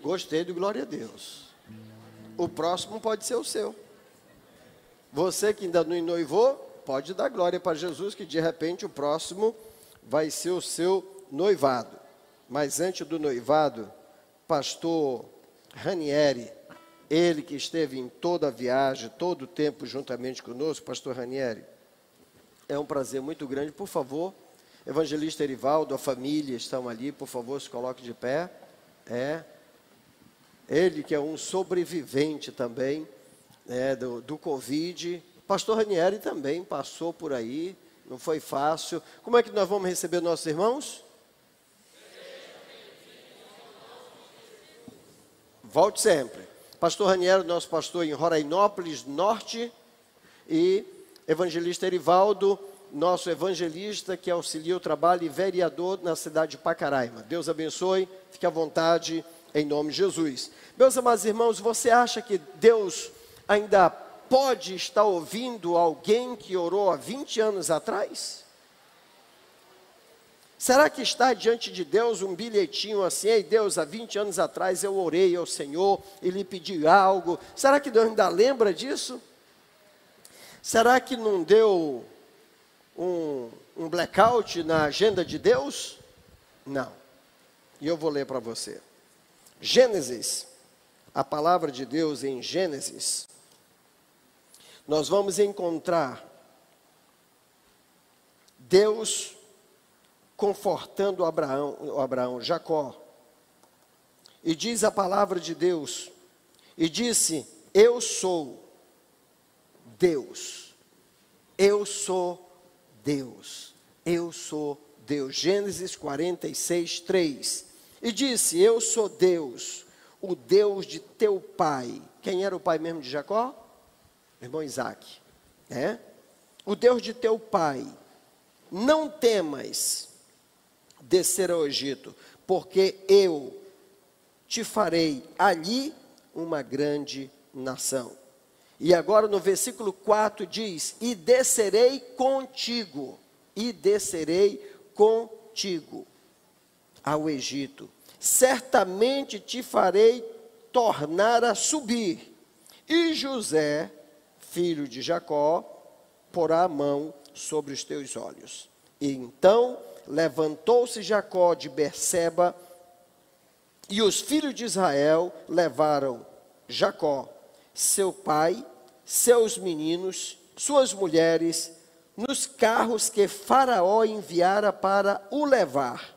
Gostei do glória a Deus. O próximo pode ser o seu. Você que ainda não noivou, pode dar glória para Jesus, que de repente o próximo vai ser o seu noivado. Mas antes do noivado, pastor Ranieri, ele que esteve em toda a viagem, todo o tempo juntamente conosco, pastor Ranieri, é um prazer muito grande. Por favor, evangelista Erivaldo, a família estão ali, por favor, se coloque de pé. É. Ele que é um sobrevivente também né, do, do Covid. Pastor Ranieri também passou por aí, não foi fácil. Como é que nós vamos receber nossos irmãos? Volte sempre. Pastor Ranieri, nosso pastor em Rorainópolis Norte, e evangelista Erivaldo, nosso evangelista que auxilia o trabalho e vereador na cidade de Pacaraima. Deus abençoe, fique à vontade, em nome de Jesus. Meus amados irmãos, você acha que Deus ainda pode estar ouvindo alguém que orou há 20 anos atrás? Será que está diante de Deus um bilhetinho assim, ei Deus, há 20 anos atrás eu orei ao Senhor e lhe pedi algo? Será que Deus ainda lembra disso? Será que não deu um, um blackout na agenda de Deus? Não. E eu vou ler para você. Gênesis, a palavra de Deus em Gênesis, nós vamos encontrar Deus confortando Abraão, Abraão, Jacó. E diz a palavra de Deus, e disse: Eu sou Deus. Eu sou Deus. Eu sou Deus. Gênesis 46, 3. E disse: Eu sou Deus, o Deus de teu pai. Quem era o pai mesmo de Jacó? Irmão Isaac. É? O Deus de teu pai. Não temas descer ao Egito, porque eu te farei ali uma grande nação. E agora no versículo 4 diz: E descerei contigo, e descerei contigo ao Egito. Certamente te farei tornar a subir. E José, filho de Jacó, porá a mão sobre os teus olhos. E então levantou-se Jacó de Berseba, e os filhos de Israel levaram Jacó seu pai, seus meninos, suas mulheres, nos carros que Faraó enviara para o levar,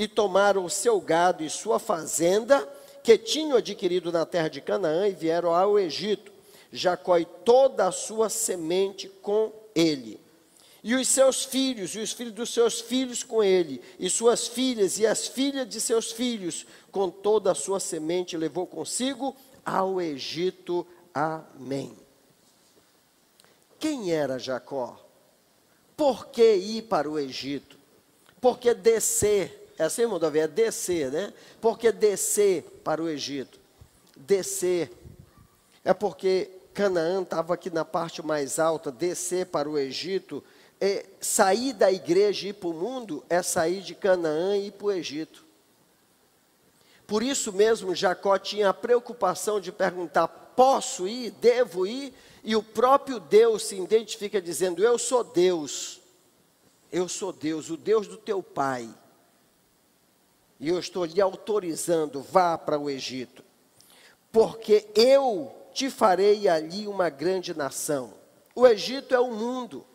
e tomaram o seu gado e sua fazenda, que tinham adquirido na terra de Canaã, e vieram ao Egito. Jacó e toda a sua semente com ele. E os seus filhos, e os filhos dos seus filhos com ele, e suas filhas, e as filhas de seus filhos, com toda a sua semente, levou consigo ao Egito. Amém. Quem era Jacó? Por que ir para o Egito? Por que descer? É assim, Davi? É descer, né? Por que descer para o Egito? Descer. É porque Canaã estava aqui na parte mais alta, descer para o Egito. É, sair da igreja e ir para o mundo é sair de Canaã e ir para o Egito. Por isso mesmo, Jacó tinha a preocupação de perguntar: posso ir, devo ir? E o próprio Deus se identifica dizendo: Eu sou Deus, eu sou Deus, o Deus do teu pai. E eu estou lhe autorizando, vá para o Egito, porque eu te farei ali uma grande nação. O Egito é o mundo,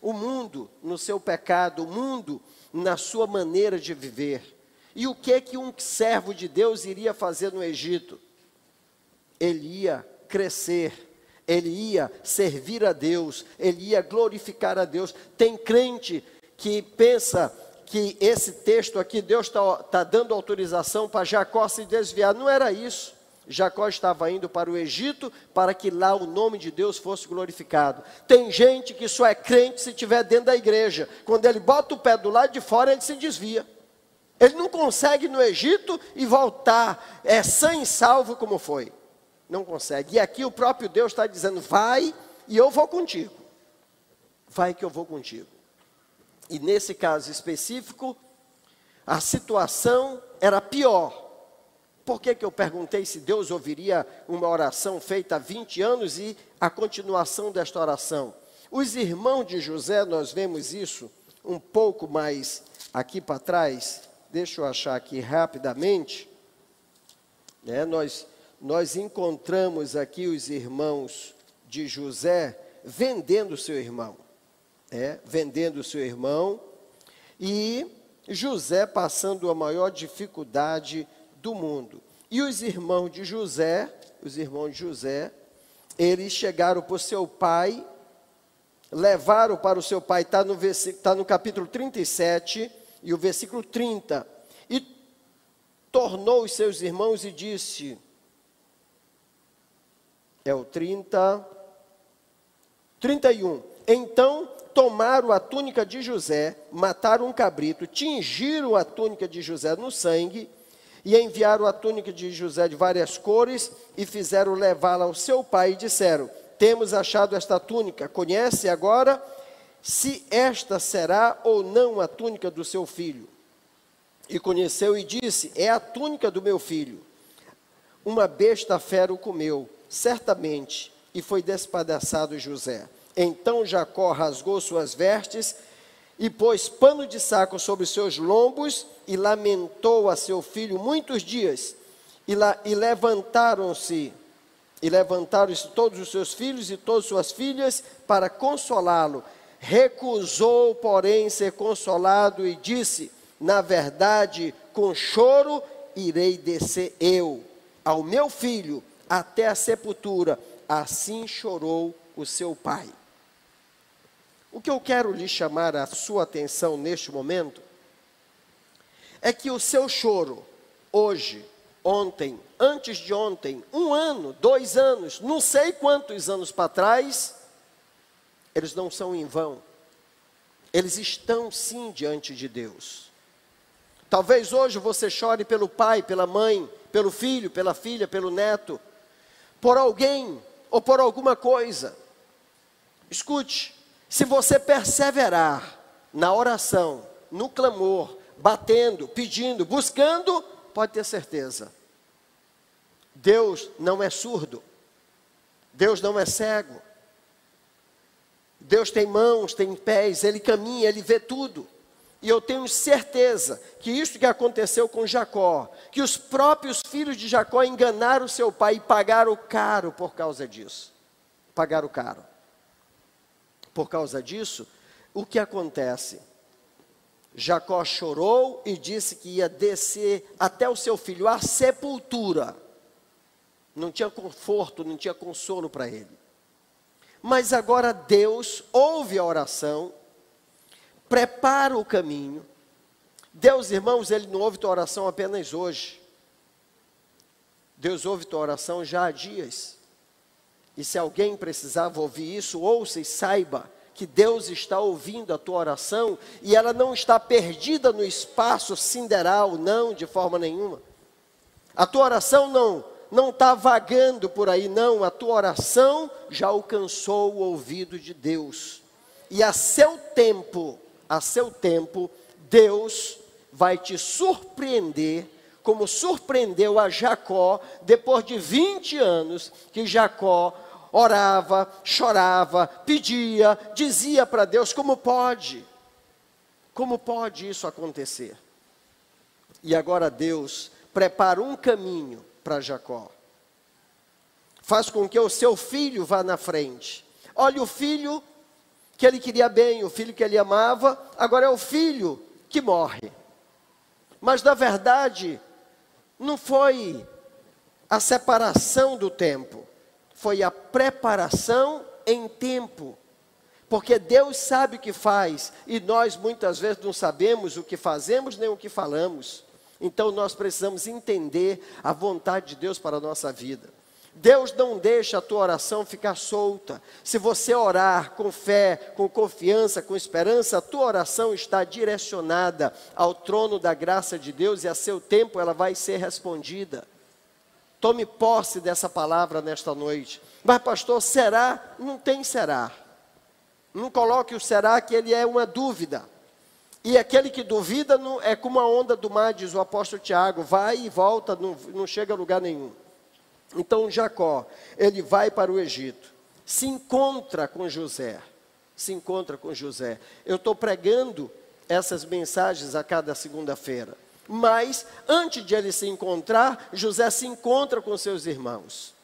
o mundo no seu pecado, o mundo na sua maneira de viver. E o que que um servo de Deus iria fazer no Egito? Ele ia crescer, ele ia servir a Deus, ele ia glorificar a Deus. Tem crente que pensa que esse texto aqui, Deus está tá dando autorização para Jacó se desviar. Não era isso. Jacó estava indo para o Egito para que lá o nome de Deus fosse glorificado. Tem gente que só é crente se estiver dentro da igreja. Quando ele bota o pé do lado de fora, ele se desvia. Ele não consegue ir no Egito e voltar é, sã e salvo como foi. Não consegue. E aqui o próprio Deus está dizendo: vai e eu vou contigo. Vai que eu vou contigo. E nesse caso específico, a situação era pior. Por que, que eu perguntei se Deus ouviria uma oração feita há 20 anos e a continuação desta oração? Os irmãos de José, nós vemos isso um pouco mais aqui para trás. Deixa eu achar aqui rapidamente. Né? Nós, nós encontramos aqui os irmãos de José vendendo seu irmão. É, vendendo seu irmão. E José passando a maior dificuldade do mundo. E os irmãos de José, os irmãos de José, eles chegaram para o seu pai, levaram para o seu pai, está no, tá no capítulo 37 e o versículo 30, e tornou os seus irmãos e disse, é o 30, 31, então tomaram a túnica de José, mataram um cabrito, tingiram a túnica de José no sangue, e enviaram a túnica de José de várias cores e fizeram levá-la ao seu pai e disseram: Temos achado esta túnica, conhece agora se esta será ou não a túnica do seu filho. E conheceu e disse: É a túnica do meu filho. Uma besta fera o comeu, certamente, e foi despedaçado José. Então Jacó rasgou suas vestes e pôs pano de saco sobre seus lombos e lamentou a seu filho muitos dias. E, la, e levantaram-se, e levantaram-se todos os seus filhos e todas suas filhas para consolá-lo. Recusou, porém, ser consolado e disse: Na verdade, com choro irei descer eu ao meu filho até a sepultura. Assim chorou o seu pai. O que eu quero lhe chamar a sua atenção neste momento é que o seu choro, hoje, ontem, antes de ontem, um ano, dois anos, não sei quantos anos para trás, eles não são em vão. Eles estão sim diante de Deus. Talvez hoje você chore pelo pai, pela mãe, pelo filho, pela filha, pelo neto, por alguém ou por alguma coisa. Escute, se você perseverar na oração, no clamor, batendo, pedindo, buscando, pode ter certeza. Deus não é surdo. Deus não é cego. Deus tem mãos, tem pés, ele caminha, ele vê tudo. E eu tenho certeza que isso que aconteceu com Jacó, que os próprios filhos de Jacó enganaram seu pai e pagaram caro por causa disso. Pagaram caro. Por causa disso, o que acontece? Jacó chorou e disse que ia descer até o seu filho à sepultura. Não tinha conforto, não tinha consolo para ele. Mas agora Deus ouve a oração, prepara o caminho. Deus, irmãos, Ele não ouve tua oração apenas hoje. Deus ouve tua oração já há dias. E se alguém precisava ouvir isso, ouça e saiba que Deus está ouvindo a tua oração e ela não está perdida no espaço sideral, não, de forma nenhuma. A tua oração não não está vagando por aí, não. A tua oração já alcançou o ouvido de Deus. E a seu tempo, a seu tempo, Deus vai te surpreender como surpreendeu a Jacó, depois de 20 anos que Jacó orava, chorava, pedia, dizia para Deus: como pode? Como pode isso acontecer? E agora Deus prepara um caminho para Jacó. Faz com que o seu filho vá na frente. Olha o filho que ele queria bem, o filho que ele amava, agora é o filho que morre. Mas na verdade, não foi a separação do tempo, foi a preparação em tempo. Porque Deus sabe o que faz e nós muitas vezes não sabemos o que fazemos nem o que falamos. Então nós precisamos entender a vontade de Deus para a nossa vida. Deus não deixa a tua oração ficar solta. Se você orar com fé, com confiança, com esperança, a tua oração está direcionada ao trono da graça de Deus e a seu tempo ela vai ser respondida. Tome posse dessa palavra nesta noite. Mas, pastor, será? Não tem será. Não coloque o será que ele é uma dúvida. E aquele que duvida não, é como a onda do mar, diz o apóstolo Tiago, vai e volta, não, não chega a lugar nenhum. Então Jacó, ele vai para o Egito, se encontra com José, se encontra com José. Eu estou pregando essas mensagens a cada segunda-feira. Mas, antes de ele se encontrar, José se encontra com seus irmãos.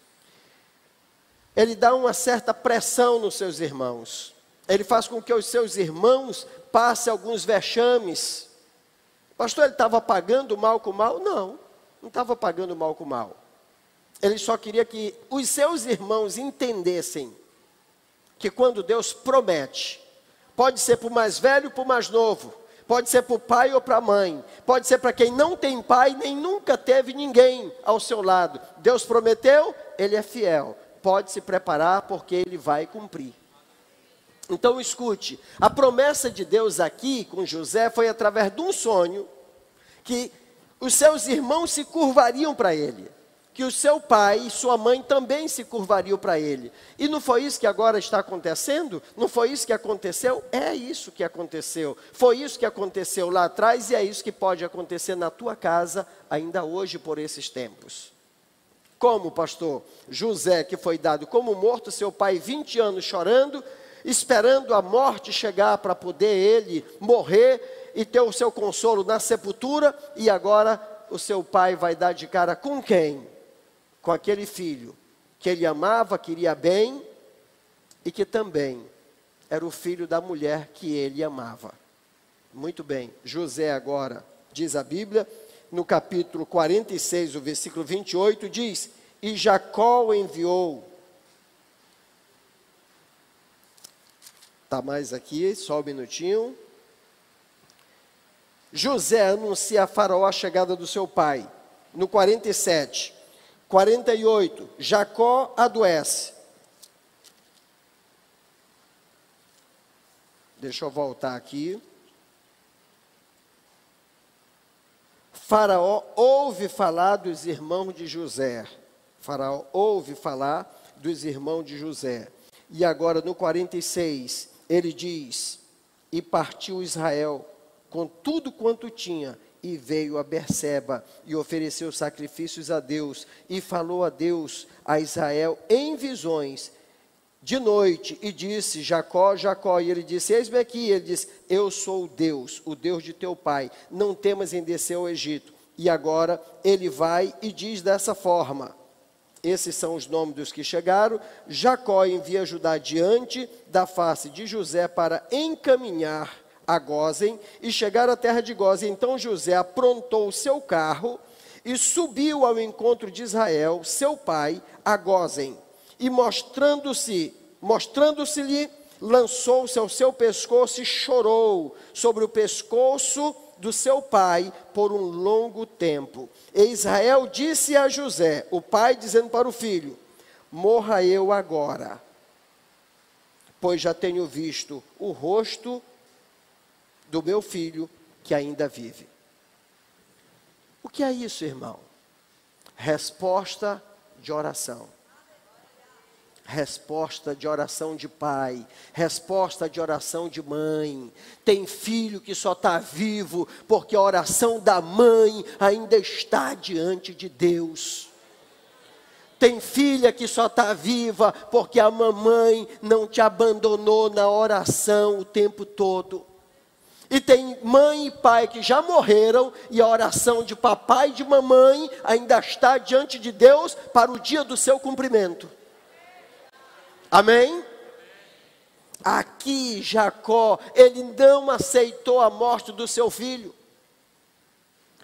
Ele dá uma certa pressão nos seus irmãos. Ele faz com que os seus irmãos passe alguns vexames. Pastor, ele estava pagando mal com mal? Não, não estava pagando mal com mal. Ele só queria que os seus irmãos entendessem que quando Deus promete, pode ser para o mais velho ou para o mais novo, pode ser para o pai ou para a mãe, pode ser para quem não tem pai nem nunca teve ninguém ao seu lado. Deus prometeu, ele é fiel. Pode se preparar porque ele vai cumprir. Então escute, a promessa de Deus aqui com José foi através de um sonho que os seus irmãos se curvariam para ele, que o seu pai e sua mãe também se curvariam para ele. E não foi isso que agora está acontecendo? Não foi isso que aconteceu? É isso que aconteceu. Foi isso que aconteceu lá atrás e é isso que pode acontecer na tua casa ainda hoje por esses tempos. Como, pastor? José, que foi dado como morto, seu pai 20 anos chorando, esperando a morte chegar para poder ele morrer e ter o seu consolo na sepultura, e agora o seu pai vai dar de cara com quem? Com aquele filho que ele amava, queria bem e que também era o filho da mulher que ele amava. Muito bem, José agora, diz a Bíblia, no capítulo 46, o versículo 28, diz: E Jacó enviou Está mais aqui, só um minutinho. José anuncia a Faraó a chegada do seu pai. No 47. 48. Jacó adoece. Deixa eu voltar aqui. Faraó ouve falar dos irmãos de José. Faraó ouve falar dos irmãos de José. E agora no 46, ele diz: E partiu Israel com tudo quanto tinha, e veio a Berseba e ofereceu sacrifícios a Deus, e falou a Deus, a Israel, em visões, de noite, e disse: Jacó, Jacó. E ele disse: Eis-me aqui. Ele disse: Eu sou o Deus, o Deus de teu pai. Não temas em descer ao Egito. E agora ele vai e diz dessa forma: esses são os nomes dos que chegaram. Jacó envia Judá diante da face de José para encaminhar a Gozem e chegar à terra de Gozem. Então José aprontou o seu carro e subiu ao encontro de Israel, seu pai, a Gozem. E mostrando-se, mostrando-se-lhe, lançou-se ao seu pescoço e chorou sobre o pescoço do seu pai por um longo tempo. E Israel disse a José, o pai dizendo para o filho: Morra eu agora, pois já tenho visto o rosto do meu filho que ainda vive. O que é isso, irmão? Resposta de oração resposta de oração de pai, resposta de oração de mãe. Tem filho que só está vivo porque a oração da mãe ainda está diante de Deus. Tem filha que só está viva porque a mamãe não te abandonou na oração o tempo todo. E tem mãe e pai que já morreram e a oração de papai e de mamãe ainda está diante de Deus para o dia do seu cumprimento. Amém? Aqui Jacó, ele não aceitou a morte do seu filho.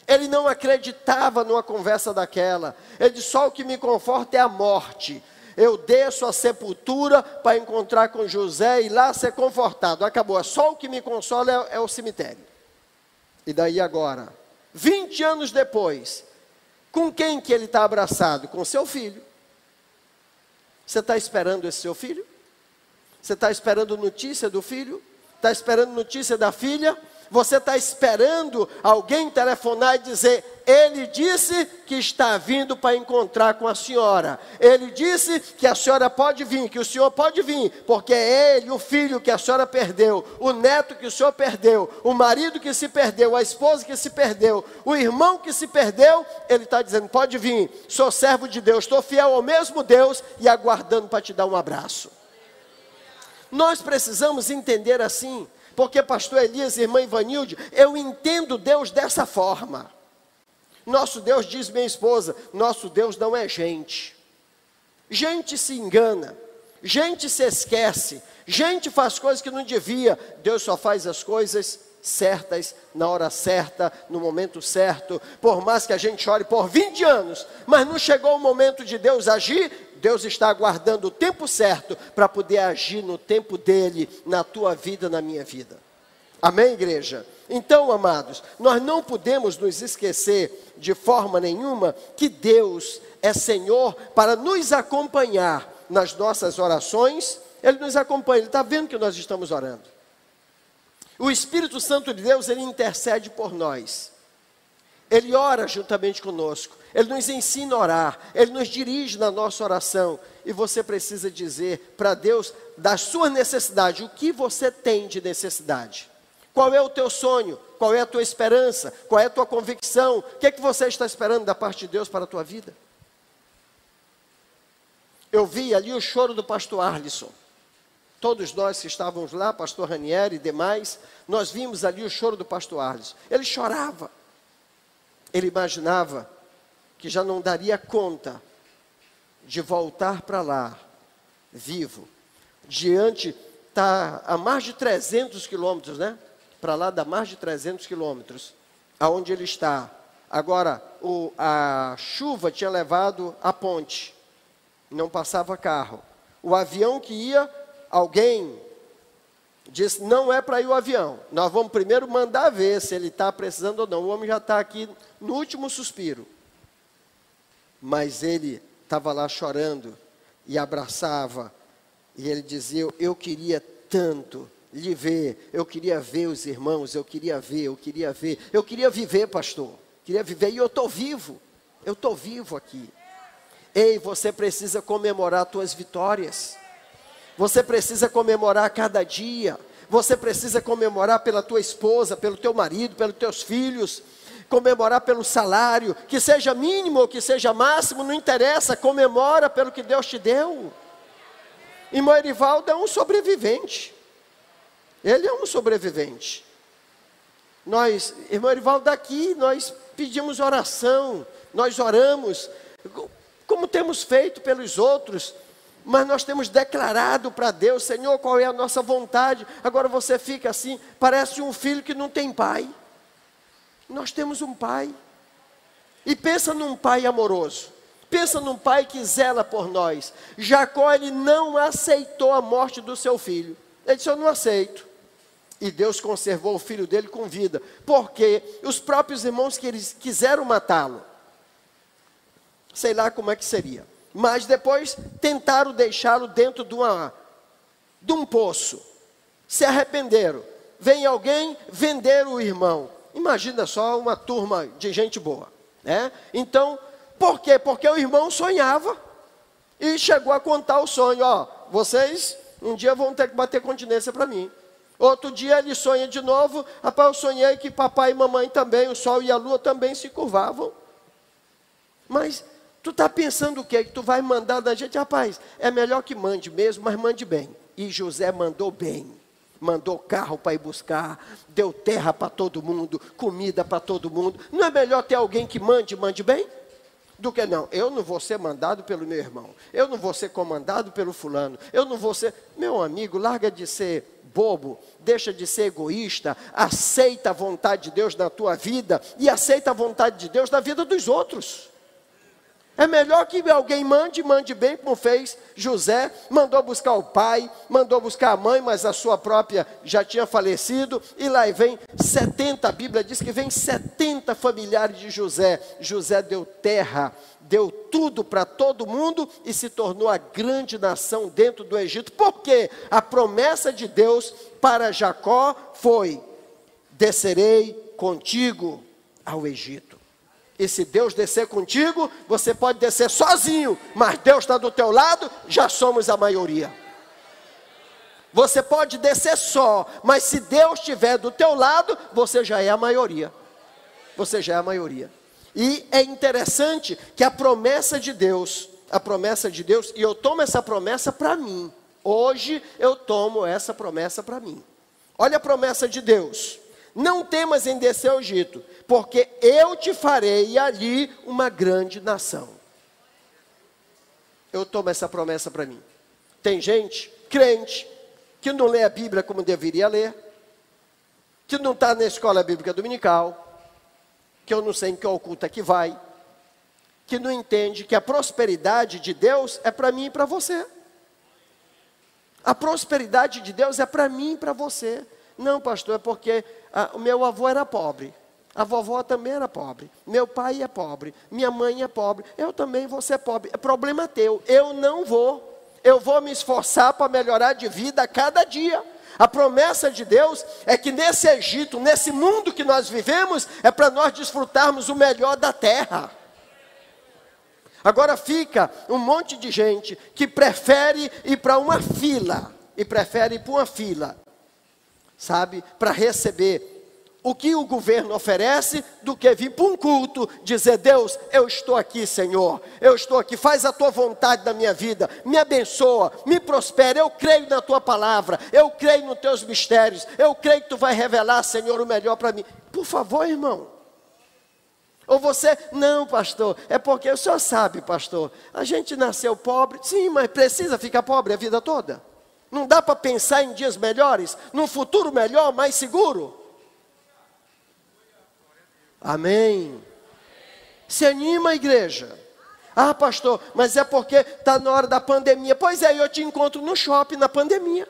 Ele não acreditava numa conversa daquela. Ele disse: só o que me conforta é a morte. Eu desço a sepultura para encontrar com José e lá ser confortado. Acabou. Só o que me consola é, é o cemitério. E daí agora, 20 anos depois, com quem que ele está abraçado? Com seu filho. Você está esperando esse seu filho? Você está esperando notícia do filho? Está esperando notícia da filha? Você está esperando alguém telefonar e dizer: Ele disse que está vindo para encontrar com a senhora. Ele disse que a senhora pode vir, que o senhor pode vir, porque é ele, o filho que a senhora perdeu, o neto que o senhor perdeu, o marido que se perdeu, a esposa que se perdeu, o irmão que se perdeu. Ele está dizendo: pode vir, sou servo de Deus, estou fiel ao mesmo Deus e aguardando para te dar um abraço. Nós precisamos entender assim, porque pastor Elias e irmã Ivanilde, eu entendo Deus dessa forma. Nosso Deus, diz minha esposa, nosso Deus não é gente. Gente se engana, gente se esquece, gente faz coisas que não devia. Deus só faz as coisas certas, na hora certa, no momento certo. Por mais que a gente chore por 20 anos, mas não chegou o momento de Deus agir, Deus está aguardando o tempo certo para poder agir no tempo dele, na tua vida, na minha vida. Amém, igreja? Então, amados, nós não podemos nos esquecer de forma nenhuma que Deus é Senhor para nos acompanhar nas nossas orações. Ele nos acompanha, Ele está vendo que nós estamos orando. O Espírito Santo de Deus, ele intercede por nós. Ele ora juntamente conosco. Ele nos ensina a orar, Ele nos dirige na nossa oração. E você precisa dizer para Deus da sua necessidade, o que você tem de necessidade. Qual é o teu sonho? Qual é a tua esperança? Qual é a tua convicção? O que é que você está esperando da parte de Deus para a tua vida? Eu vi ali o choro do pastor Arlisson. Todos nós que estávamos lá, pastor Ranieri e demais, nós vimos ali o choro do pastor Arlisson. Ele chorava. Ele imaginava que já não daria conta de voltar para lá, vivo. Diante, está a mais de 300 quilômetros, né? Para lá dá mais de 300 quilômetros, aonde ele está. Agora, o, a chuva tinha levado a ponte, não passava carro. O avião que ia, alguém disse: não é para ir o avião, nós vamos primeiro mandar ver se ele está precisando ou não. O homem já está aqui no último suspiro mas ele estava lá chorando e abraçava, e ele dizia: Eu queria tanto lhe ver, eu queria ver os irmãos, eu queria ver, eu queria ver, eu queria viver, pastor, queria viver, e eu estou vivo, eu estou vivo aqui. Ei, você precisa comemorar suas vitórias, você precisa comemorar cada dia, você precisa comemorar pela tua esposa, pelo teu marido, pelos teus filhos, comemorar pelo salário, que seja mínimo ou que seja máximo, não interessa, comemora pelo que Deus te deu. E Moerivaldo é um sobrevivente. Ele é um sobrevivente. Nós, irmão Erivaldo, daqui nós pedimos oração, nós oramos, como temos feito pelos outros, mas nós temos declarado para Deus, Senhor, qual é a nossa vontade. Agora você fica assim, parece um filho que não tem pai. Nós temos um pai. E pensa num pai amoroso. Pensa num pai que zela por nós. Jacó, ele não aceitou a morte do seu filho. Ele disse: Eu não aceito. E Deus conservou o filho dele com vida. Porque os próprios irmãos que eles quiseram matá-lo. Sei lá como é que seria. Mas depois tentaram deixá-lo dentro de, uma, de um poço. Se arrependeram. Vem alguém vender o irmão. Imagina só uma turma de gente boa, né? Então, por quê? Porque o irmão sonhava e chegou a contar o sonho, ó, vocês um dia vão ter que bater continência para mim. Outro dia ele sonha de novo, rapaz, eu sonhei que papai e mamãe também, o sol e a lua também se curvavam. Mas tu está pensando o quê? Que tu vai mandar da gente? Rapaz, é melhor que mande mesmo, mas mande bem. E José mandou bem mandou carro para ir buscar, deu terra para todo mundo, comida para todo mundo. Não é melhor ter alguém que mande, mande bem? Do que não, eu não vou ser mandado pelo meu irmão, eu não vou ser comandado pelo fulano, eu não vou ser. Meu amigo, larga de ser bobo, deixa de ser egoísta, aceita a vontade de Deus na tua vida e aceita a vontade de Deus na vida dos outros. É melhor que alguém mande, mande bem, como fez José, mandou buscar o pai, mandou buscar a mãe, mas a sua própria já tinha falecido, e lá vem 70, a Bíblia diz que vem 70 familiares de José. José deu terra, deu tudo para todo mundo e se tornou a grande nação dentro do Egito, porque a promessa de Deus para Jacó foi: descerei contigo ao Egito. E se Deus descer contigo, você pode descer sozinho, mas Deus está do teu lado, já somos a maioria. Você pode descer só, mas se Deus estiver do teu lado, você já é a maioria. Você já é a maioria. E é interessante que a promessa de Deus, a promessa de Deus, e eu tomo essa promessa para mim. Hoje eu tomo essa promessa para mim. Olha a promessa de Deus. Não temas em descer ao Egito, porque eu te farei ali uma grande nação. Eu tomo essa promessa para mim. Tem gente, crente, que não lê a Bíblia como deveria ler, que não está na escola bíblica dominical, que eu não sei em que oculta que vai, que não entende que a prosperidade de Deus é para mim e para você. A prosperidade de Deus é para mim e para você. Não, pastor, é porque ah, o meu avô era pobre. A vovó também era pobre. Meu pai é pobre. Minha mãe é pobre. Eu também vou ser pobre. É problema teu. Eu não vou. Eu vou me esforçar para melhorar de vida a cada dia. A promessa de Deus é que nesse Egito, nesse mundo que nós vivemos, é para nós desfrutarmos o melhor da terra. Agora fica um monte de gente que prefere ir para uma fila, e prefere ir para uma fila, sabe, para receber o que o governo oferece do que vir para um culto, dizer: Deus, eu estou aqui, Senhor, eu estou aqui, faz a tua vontade na minha vida, me abençoa, me prospera. Eu creio na tua palavra, eu creio nos teus mistérios, eu creio que tu vai revelar, Senhor, o melhor para mim. Por favor, irmão. Ou você, não, pastor, é porque o senhor sabe, pastor, a gente nasceu pobre, sim, mas precisa ficar pobre a vida toda. Não dá para pensar em dias melhores, num futuro melhor, mais seguro. Amém. Se anima, igreja. Ah, pastor, mas é porque está na hora da pandemia. Pois é, eu te encontro no shopping na pandemia.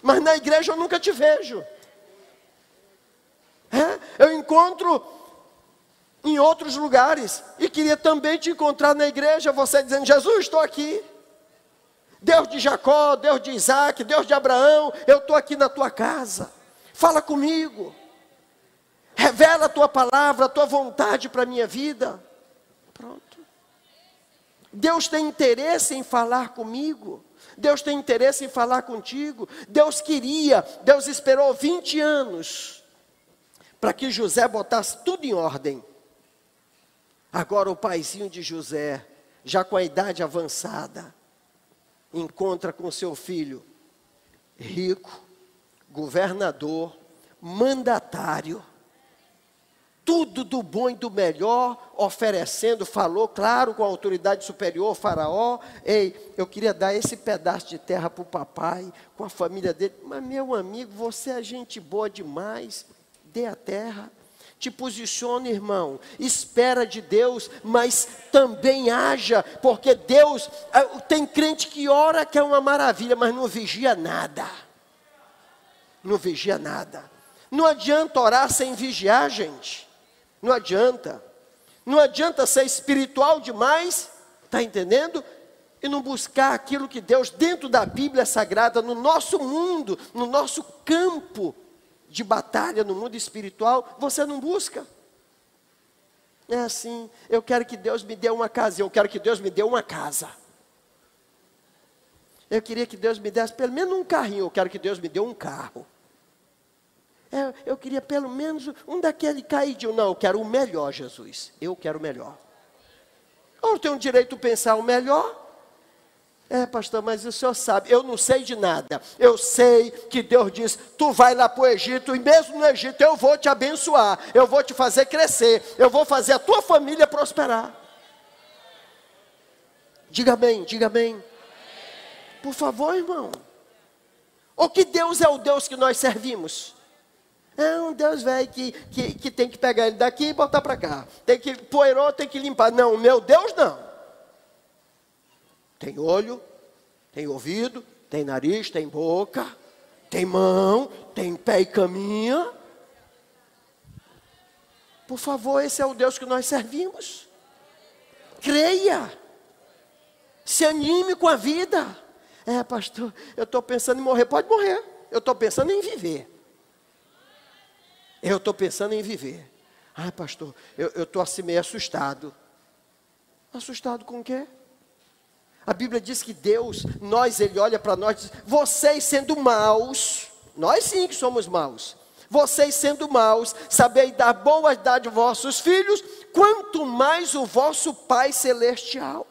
Mas na igreja eu nunca te vejo. É, eu encontro em outros lugares. E queria também te encontrar na igreja, você dizendo: Jesus, estou aqui. Deus de Jacó, Deus de Isaac, Deus de Abraão, eu estou aqui na tua casa. Fala comigo. Revela a tua palavra, a tua vontade para a minha vida. Pronto. Deus tem interesse em falar comigo. Deus tem interesse em falar contigo. Deus queria, Deus esperou 20 anos para que José botasse tudo em ordem. Agora o paizinho de José, já com a idade avançada, encontra com seu filho rico, governador, mandatário, tudo do bom e do melhor, oferecendo, falou, claro, com a autoridade superior, faraó, ei, eu queria dar esse pedaço de terra para o papai, com a família dele, mas meu amigo, você é gente boa demais, dê a terra, te posiciona, irmão, espera de Deus, mas também haja, porque Deus, ah, tem crente que ora que é uma maravilha, mas não vigia nada, não vigia nada, não adianta orar sem vigiar, gente, não adianta. Não adianta ser espiritual demais, está entendendo? E não buscar aquilo que Deus, dentro da Bíblia Sagrada, no nosso mundo, no nosso campo de batalha, no mundo espiritual, você não busca. É assim, eu quero que Deus me dê uma casa, eu quero que Deus me dê uma casa. Eu queria que Deus me desse pelo menos um carrinho, eu quero que Deus me dê um carro. É, eu queria pelo menos um daquele caidinho. Não, eu quero o melhor, Jesus. Eu quero o melhor. Eu tenho direito de pensar o melhor. É, pastor, mas o senhor sabe, eu não sei de nada. Eu sei que Deus diz: tu vai lá para o Egito, e mesmo no Egito eu vou te abençoar, eu vou te fazer crescer, eu vou fazer a tua família prosperar. Diga bem, diga bem. Por favor, irmão. O que Deus é o Deus que nós servimos? É um Deus velho que, que, que tem que pegar ele daqui e botar para cá. Tem que poeirou, tem que limpar. Não, meu Deus não. Tem olho, tem ouvido, tem nariz, tem boca, tem mão, tem pé e caminha. Por favor, esse é o Deus que nós servimos. Creia. Se anime com a vida. É, pastor, eu estou pensando em morrer. Pode morrer. Eu estou pensando em viver. Eu estou pensando em viver. Ah, pastor, eu estou assim meio assustado. Assustado com o quê? A Bíblia diz que Deus, nós, Ele olha para nós e diz: vocês sendo maus, nós sim que somos maus, vocês sendo maus, sabei dar boa idade aos vossos filhos, quanto mais o vosso Pai Celestial.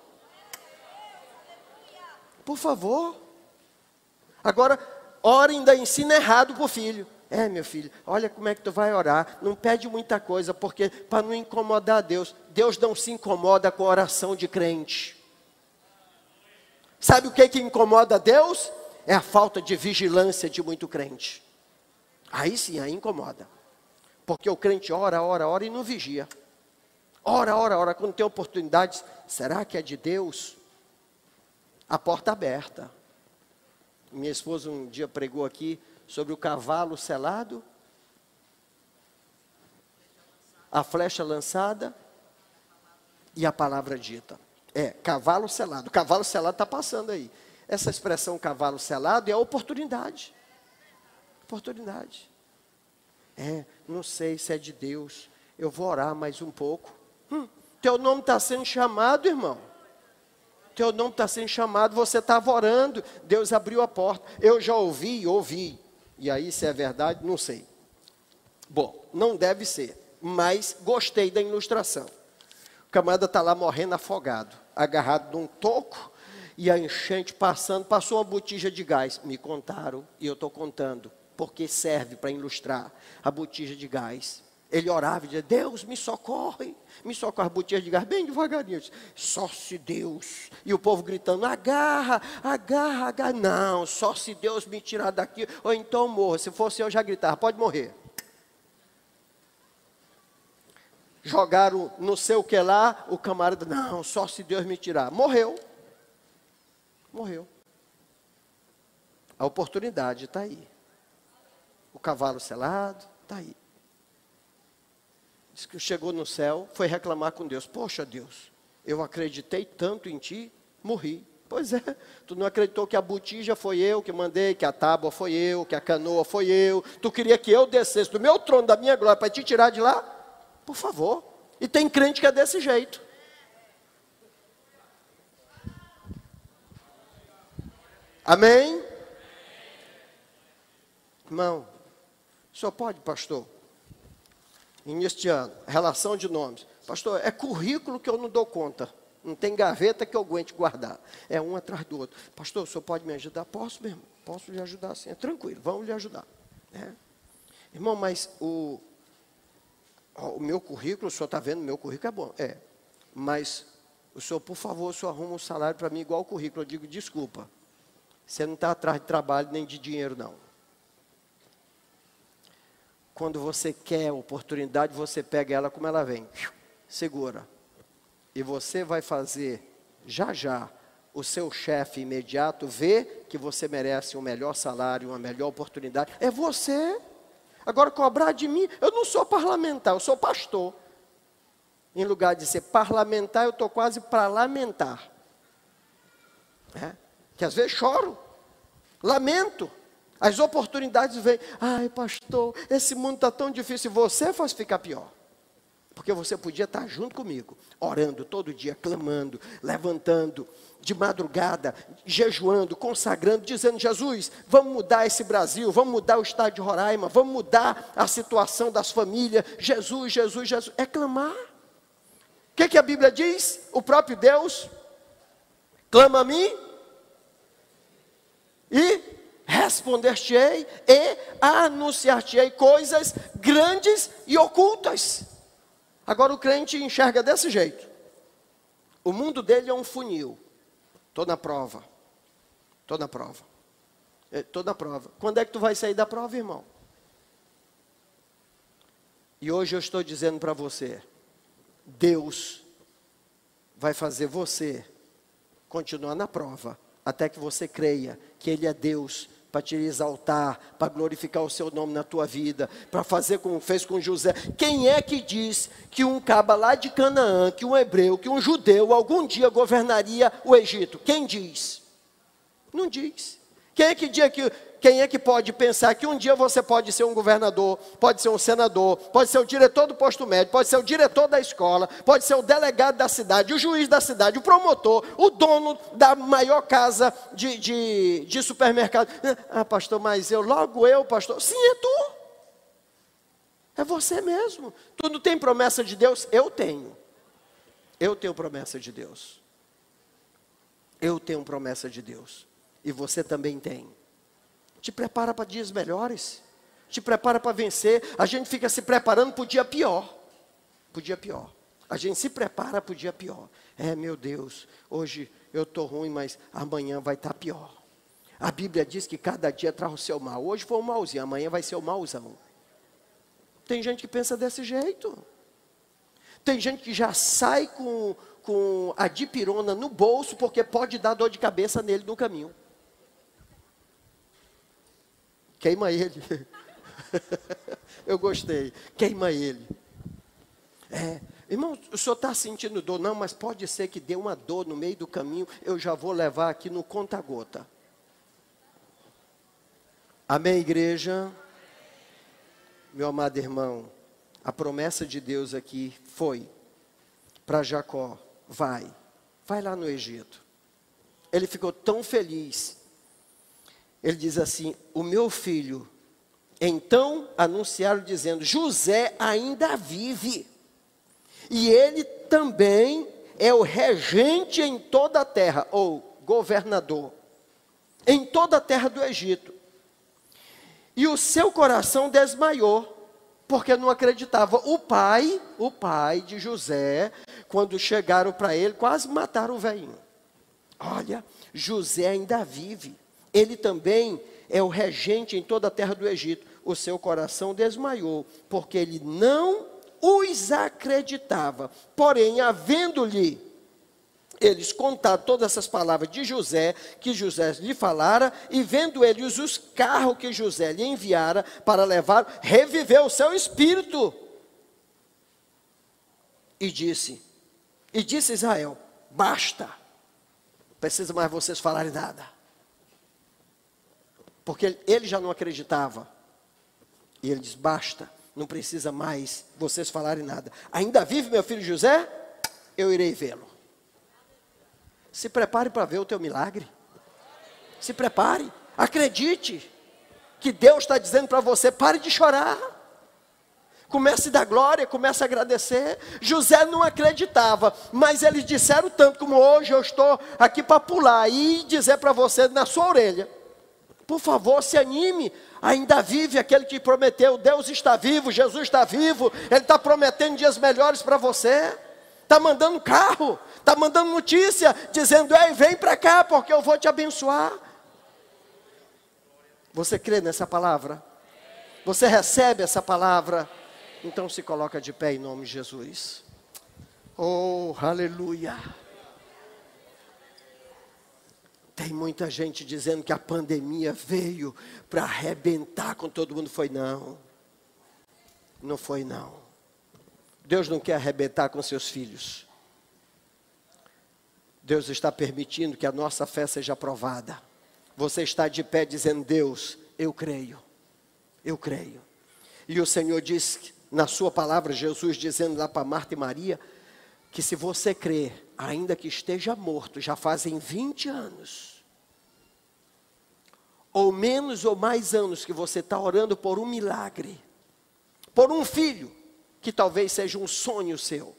Por favor. Agora, ora ainda ensina errado para o filho. É, meu filho, olha como é que tu vai orar. Não pede muita coisa, porque para não incomodar Deus. Deus não se incomoda com a oração de crente. Sabe o que, que incomoda Deus? É a falta de vigilância de muito crente. Aí sim, aí incomoda. Porque o crente ora, ora, ora e não vigia. Ora, ora, ora, quando tem oportunidades, será que é de Deus? A porta aberta. Minha esposa um dia pregou aqui sobre o cavalo selado, a flecha lançada e a palavra dita. É, cavalo selado. Cavalo selado está passando aí. Essa expressão cavalo selado é oportunidade. Oportunidade. É, não sei se é de Deus. Eu vou orar mais um pouco. Hum, teu nome está sendo chamado, irmão. Teu nome está sendo chamado, você estava orando, Deus abriu a porta. Eu já ouvi, ouvi. E aí, se é verdade, não sei. Bom, não deve ser, mas gostei da ilustração. O camarada está lá morrendo afogado, agarrado num toco, e a enchente passando, passou uma botija de gás. Me contaram, e eu estou contando porque serve para ilustrar a botija de gás. Ele orava e dizia: Deus, me socorre, me socorre. A botija de gás bem devagarinho. Disse, só se Deus. E o povo gritando: agarra, agarra, agarra. Não, só se Deus me tirar daqui, ou então morra. Se fosse eu, já gritava: pode morrer. Jogaram não sei o que lá, o camarada, não, só se Deus me tirar. Morreu. Morreu. A oportunidade está aí o cavalo selado, está aí. Diz que chegou no céu, foi reclamar com Deus: Poxa, Deus, eu acreditei tanto em ti, morri. Pois é, tu não acreditou que a botija foi eu que mandei, que a tábua foi eu, que a canoa foi eu. Tu queria que eu descesse do meu trono, da minha glória, para te tirar de lá? Por favor. E tem crente que é desse jeito. Amém? Irmão, senhor pode, pastor? Neste ano, relação de nomes. Pastor, é currículo que eu não dou conta. Não tem gaveta que eu aguente guardar. É um atrás do outro. Pastor, o senhor pode me ajudar? Posso mesmo. Posso lhe ajudar sim. É tranquilo, vamos lhe ajudar. É. Irmão, mas o, o meu currículo, o senhor está vendo, meu currículo é bom. É. Mas o senhor, por favor, o senhor arruma um salário para mim igual o currículo. Eu digo, desculpa. Você não está atrás de trabalho nem de dinheiro, não. Quando você quer oportunidade, você pega ela como ela vem, segura. E você vai fazer já já o seu chefe imediato ver que você merece um melhor salário, uma melhor oportunidade. É você. Agora cobrar de mim, eu não sou parlamentar, eu sou pastor. Em lugar de ser parlamentar, eu estou quase para lamentar. É? Que às vezes choro, lamento. As oportunidades vêm. Ai, pastor, esse mundo está tão difícil. Você faz ficar pior. Porque você podia estar junto comigo, orando todo dia, clamando, levantando, de madrugada, jejuando, consagrando, dizendo: Jesus, vamos mudar esse Brasil, vamos mudar o estado de Roraima, vamos mudar a situação das famílias. Jesus, Jesus, Jesus. É clamar. O que, que a Bíblia diz? O próprio Deus clama a mim e responder-te-ei e anunciar-te-ei coisas grandes e ocultas. Agora o crente enxerga desse jeito. O mundo dele é um funil. Estou na prova. Estou na prova. Estou na prova. Quando é que tu vai sair da prova, irmão? E hoje eu estou dizendo para você: Deus vai fazer você continuar na prova, até que você creia que Ele é Deus para te exaltar, para glorificar o seu nome na tua vida, para fazer como fez com José. Quem é que diz que um caba lá de Canaã, que um hebreu, que um judeu algum dia governaria o Egito? Quem diz? Não diz. Quem é que diz que Quem é que pode pensar que um dia você pode ser um governador, pode ser um senador, pode ser o diretor do posto médico, pode ser o diretor da escola, pode ser o delegado da cidade, o juiz da cidade, o promotor, o dono da maior casa de, de, de supermercado. Ah, pastor, mas eu, logo eu, pastor. Sim, é tu. É você mesmo. Tu não tem promessa de Deus? Eu tenho. Eu tenho promessa de Deus. Eu tenho promessa de Deus. E você também tem. Te prepara para dias melhores. Te prepara para vencer. A gente fica se preparando para o dia pior. Para o dia pior. A gente se prepara para o dia pior. É, meu Deus, hoje eu estou ruim, mas amanhã vai estar tá pior. A Bíblia diz que cada dia traz o seu mal. Hoje foi o malzinho, amanhã vai ser o malzão. Tem gente que pensa desse jeito. Tem gente que já sai com, com a dipirona no bolso porque pode dar dor de cabeça nele no caminho. Queima ele. Eu gostei. Queima ele. É, irmão, o senhor está sentindo dor? Não, mas pode ser que dê uma dor no meio do caminho. Eu já vou levar aqui no conta-gota. Amém, igreja? Meu amado irmão, a promessa de Deus aqui foi para Jacó: vai, vai lá no Egito. Ele ficou tão feliz. Ele diz assim: O meu filho. Então anunciaram dizendo: José ainda vive. E ele também é o regente em toda a terra, ou governador, em toda a terra do Egito. E o seu coração desmaiou porque não acreditava. O pai, o pai de José, quando chegaram para ele, quase mataram o velhinho. Olha, José ainda vive. Ele também é o regente em toda a terra do Egito. O seu coração desmaiou, porque ele não os acreditava. Porém, havendo-lhe eles contaram todas essas palavras de José, que José lhe falara, e vendo eles os carros que José lhe enviara para levar, reviveu o seu espírito. E disse, e disse Israel: basta, precisa mais vocês falarem nada. Porque ele já não acreditava. E ele diz: basta, não precisa mais vocês falarem nada. Ainda vive meu filho José? Eu irei vê-lo. Se prepare para ver o teu milagre. Se prepare, acredite que Deus está dizendo para você: pare de chorar. Comece a dar glória, comece a agradecer. José não acreditava, mas eles disseram tanto como hoje eu estou aqui para pular e dizer para você na sua orelha. Por favor, se anime. Ainda vive aquele que prometeu. Deus está vivo, Jesus está vivo. Ele está prometendo dias melhores para você está mandando carro, está mandando notícia, dizendo: Ei, vem para cá, porque eu vou te abençoar. Você crê nessa palavra? Você recebe essa palavra? Então se coloca de pé em nome de Jesus. Oh, aleluia. Tem muita gente dizendo que a pandemia veio para arrebentar com todo mundo. Foi não. Não foi não. Deus não quer arrebentar com seus filhos. Deus está permitindo que a nossa fé seja aprovada. Você está de pé dizendo: Deus, eu creio, eu creio. E o Senhor diz, na Sua palavra, Jesus dizendo lá para Marta e Maria, que se você crer, ainda que esteja morto, já fazem 20 anos, ou menos ou mais anos que você está orando por um milagre, por um filho, que talvez seja um sonho seu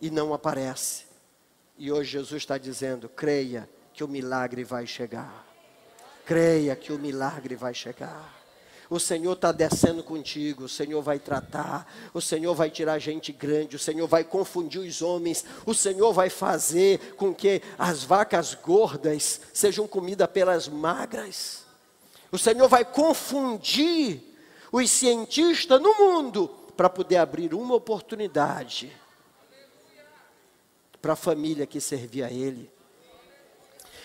e não aparece. E hoje Jesus está dizendo: creia que o milagre vai chegar. Creia que o milagre vai chegar. O Senhor está descendo contigo, o Senhor vai tratar, o Senhor vai tirar gente grande, o Senhor vai confundir os homens, o Senhor vai fazer com que as vacas gordas sejam comidas pelas magras. O Senhor vai confundir os cientistas no mundo para poder abrir uma oportunidade para a família que servia a Ele.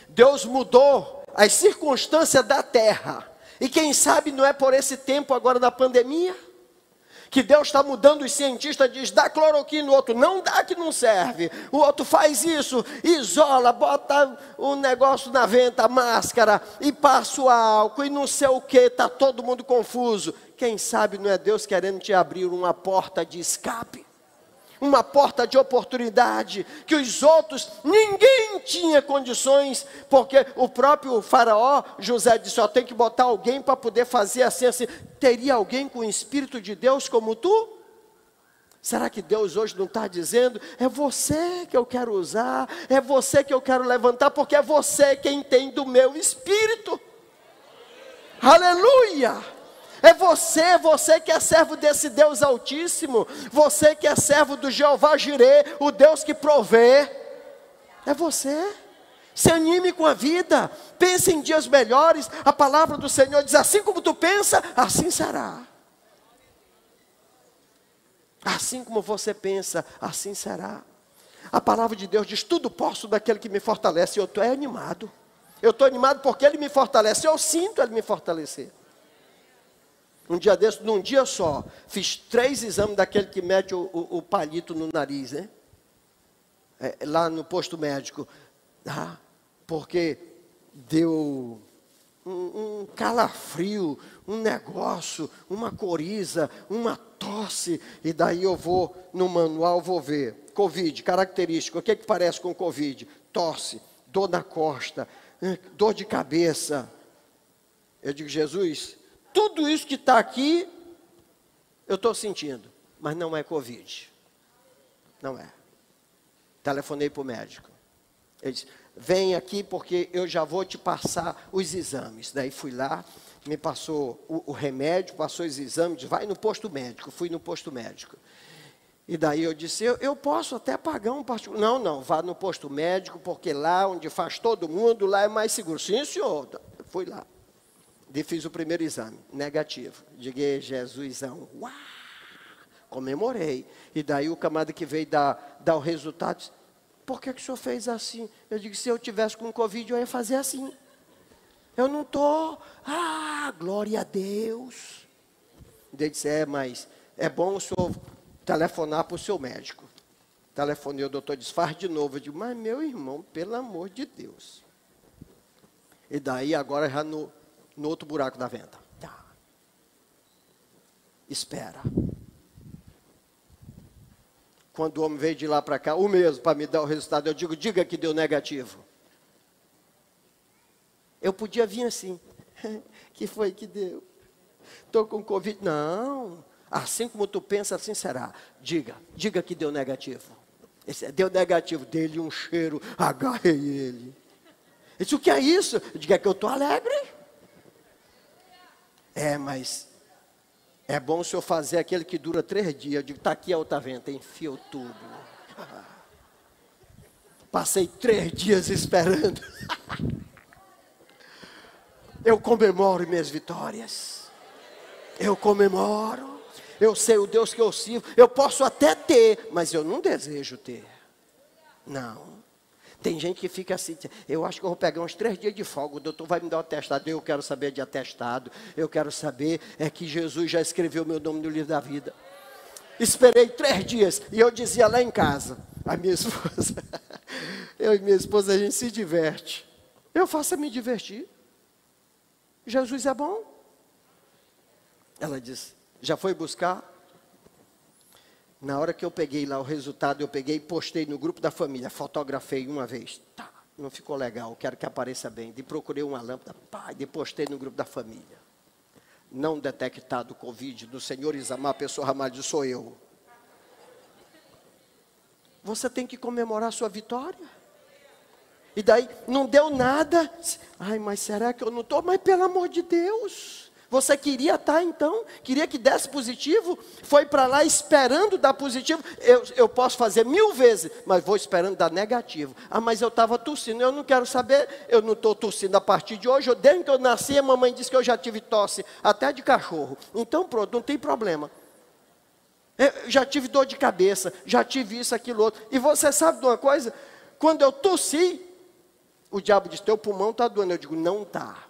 Deus mudou as circunstâncias da terra. E quem sabe não é por esse tempo agora da pandemia? que Deus está mudando os cientistas, diz, dá cloroquina, o outro não dá que não serve. O outro faz isso, isola, bota o negócio na venta, máscara, e passa o álcool, e não sei o que, está todo mundo confuso. Quem sabe não é Deus querendo te abrir uma porta de escape? Uma porta de oportunidade que os outros, ninguém tinha condições, porque o próprio Faraó, José disse: só tem que botar alguém para poder fazer assim, assim. Teria alguém com o Espírito de Deus como tu? Será que Deus hoje não está dizendo, é você que eu quero usar, é você que eu quero levantar, porque é você quem tem do meu espírito? Aleluia! É você, você que é servo desse Deus Altíssimo, você que é servo do Jeová Jirê, o Deus que provê. É você. Se anime com a vida, pense em dias melhores. A palavra do Senhor diz: assim como tu pensa, assim será. Assim como você pensa, assim será. A palavra de Deus diz: tudo posso daquele que me fortalece. Eu estou animado. Eu estou animado porque Ele me fortalece. Eu sinto Ele me fortalecer. Um dia desse, num dia só, fiz três exames daquele que mete o, o, o palito no nariz, né? É, lá no posto médico. Ah, porque deu um, um, calafrio, um negócio, uma coriza, uma tosse. E daí eu vou no manual, vou ver. Covid, característico. O que, é que parece com Covid? Tosse, dor na costa, eh, dor de cabeça. Eu digo, Jesus, tudo isso que está aqui, eu estou sentindo, mas não é Covid. Não é. Telefonei para o médico. Ele disse: vem aqui porque eu já vou te passar os exames. Daí fui lá, me passou o, o remédio, passou os exames, disse, vai no posto médico. Fui no posto médico. E daí eu disse, eu, eu posso até pagar um particular. Não, não, vá no posto médico, porque lá onde faz todo mundo, lá é mais seguro. Sim, senhor. Fui lá. E fiz o primeiro exame, negativo. Diga, Jesusão, uau! Comemorei. E daí o camarada que veio dar, dar o resultado disse, por que, que o senhor fez assim? Eu digo, se eu tivesse com Covid, eu ia fazer assim. Eu não estou. Ah, glória a Deus. Ele disse, é, mas é bom o senhor telefonar para o seu médico. Telefonei, o doutor disse, faz de novo. Eu digo, mas meu irmão, pelo amor de Deus. E daí agora já no no outro buraco da venda. Tá. Espera. Quando o homem veio de lá para cá, o mesmo, para me dar o resultado, eu digo, diga que deu negativo. Eu podia vir assim. que foi que deu? Estou com Covid. Não. Assim como tu pensa, assim será. Diga, diga que deu negativo. Esse, deu negativo dele um cheiro, agarrei ele. Isso o que é isso? Diga que eu estou alegre. É, mas é bom o senhor fazer aquele que dura três dias. Eu digo, está aqui a outra venta, enfio tudo. Passei três dias esperando. Eu comemoro minhas vitórias. Eu comemoro. Eu sei o Deus que eu sirvo. Eu posso até ter, mas eu não desejo ter. Não. Tem gente que fica assim, eu acho que eu vou pegar uns três dias de folga, o doutor vai me dar o atestado, eu quero saber de atestado, eu quero saber é que Jesus já escreveu meu nome no livro da vida. Esperei três dias e eu dizia lá em casa, a minha esposa, eu e minha esposa, a gente se diverte. Eu faço a me divertir. Jesus é bom. Ela disse, já foi buscar? Na hora que eu peguei lá o resultado, eu peguei e postei no grupo da família, fotografei uma vez. Tá, não ficou legal, quero que apareça bem. De procurei uma lâmpada, pá, e postei no grupo da família. Não detectado Covid do senhor Isamar, pessoa Ramalho, sou eu. Você tem que comemorar a sua vitória. E daí, não deu nada. Ai, mas será que eu não estou? Mas pelo amor de Deus. Você queria estar então? Queria que desse positivo? Foi para lá esperando dar positivo? Eu, eu posso fazer mil vezes, mas vou esperando dar negativo. Ah, mas eu estava tossindo, eu não quero saber, eu não estou tossindo a partir de hoje. Desde que eu nasci, a mamãe disse que eu já tive tosse, até de cachorro. Então pronto, não tem problema. Eu já tive dor de cabeça, já tive isso, aquilo, outro. E você sabe de uma coisa? Quando eu tossi, o diabo disse: Teu pulmão está doendo. Eu digo: Não está.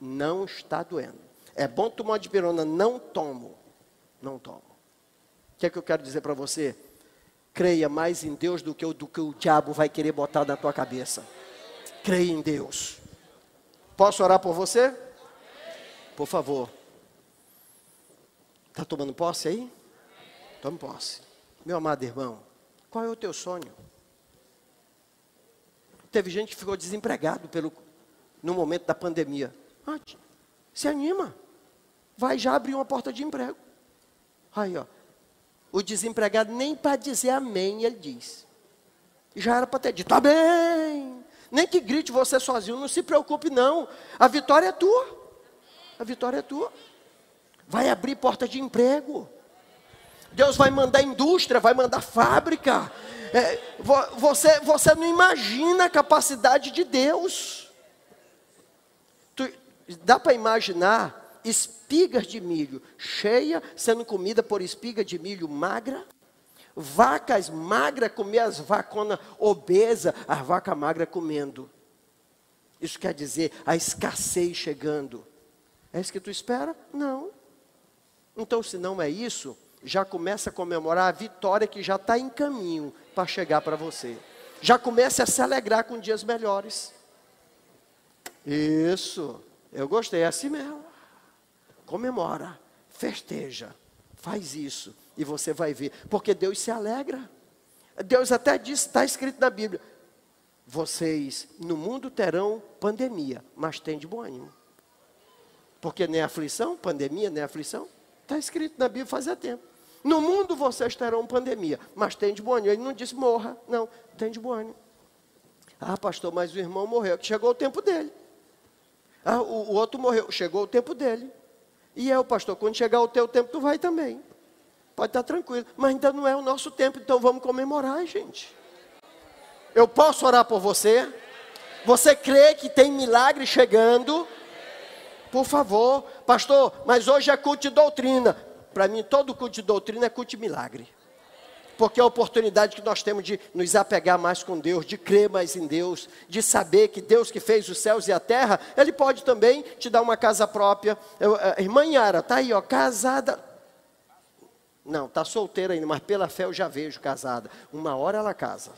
Não está doendo. É bom tomar de pirona, não tomo. Não tomo. O que é que eu quero dizer para você? Creia mais em Deus do que, o, do que o diabo vai querer botar na tua cabeça. Creia em Deus. Posso orar por você? Por favor. Está tomando posse aí? Tome posse. Meu amado irmão, qual é o teu sonho? Teve gente que ficou desempregado pelo, no momento da pandemia. Ah, se anima. Vai já abrir uma porta de emprego. Aí, ó. O desempregado nem para dizer amém ele diz. Já era para ter dito amém. Nem que grite você sozinho, não se preocupe não. A vitória é tua. A vitória é tua. Vai abrir porta de emprego. Deus vai mandar indústria, vai mandar fábrica. É, você, você não imagina a capacidade de Deus. Tu, dá para imaginar espigas de milho cheia sendo comida por espiga de milho magra? Vacas magras comer as vaconas obesas, as vacas magras comendo. Isso quer dizer a escassez chegando. É isso que tu espera? Não. Então, se não é isso, já começa a comemorar a vitória que já está em caminho para chegar para você. Já comece a se alegrar com dias melhores. Isso, eu gostei, é assim mesmo. Comemora, festeja, faz isso e você vai ver, porque Deus se alegra. Deus até diz, está escrito na Bíblia: vocês no mundo terão pandemia, mas tem de bom ânimo. Porque nem aflição, pandemia, nem aflição, está escrito na Bíblia fazia tempo. No mundo vocês terão pandemia, mas tem de bom ânimo. Ele não disse morra, não, tem de bom ânimo. Ah, pastor, mas o irmão morreu, chegou o tempo dele. Ah, o, o outro morreu, chegou o tempo dele. E eu, pastor, quando chegar o teu tempo, tu vai também. Pode estar tranquilo, mas ainda não é o nosso tempo, então vamos comemorar, gente. Eu posso orar por você? Você crê que tem milagre chegando? Por favor, pastor, mas hoje é culto de doutrina. Para mim, todo culto de doutrina é culto de milagre. Porque é a oportunidade que nós temos de nos apegar mais com Deus, de crer mais em Deus, de saber que Deus que fez os céus e a terra, Ele pode também te dar uma casa própria. Eu, a irmã Yara, está aí, ó, casada. Não, está solteira ainda, mas pela fé eu já vejo casada. Uma hora ela casa.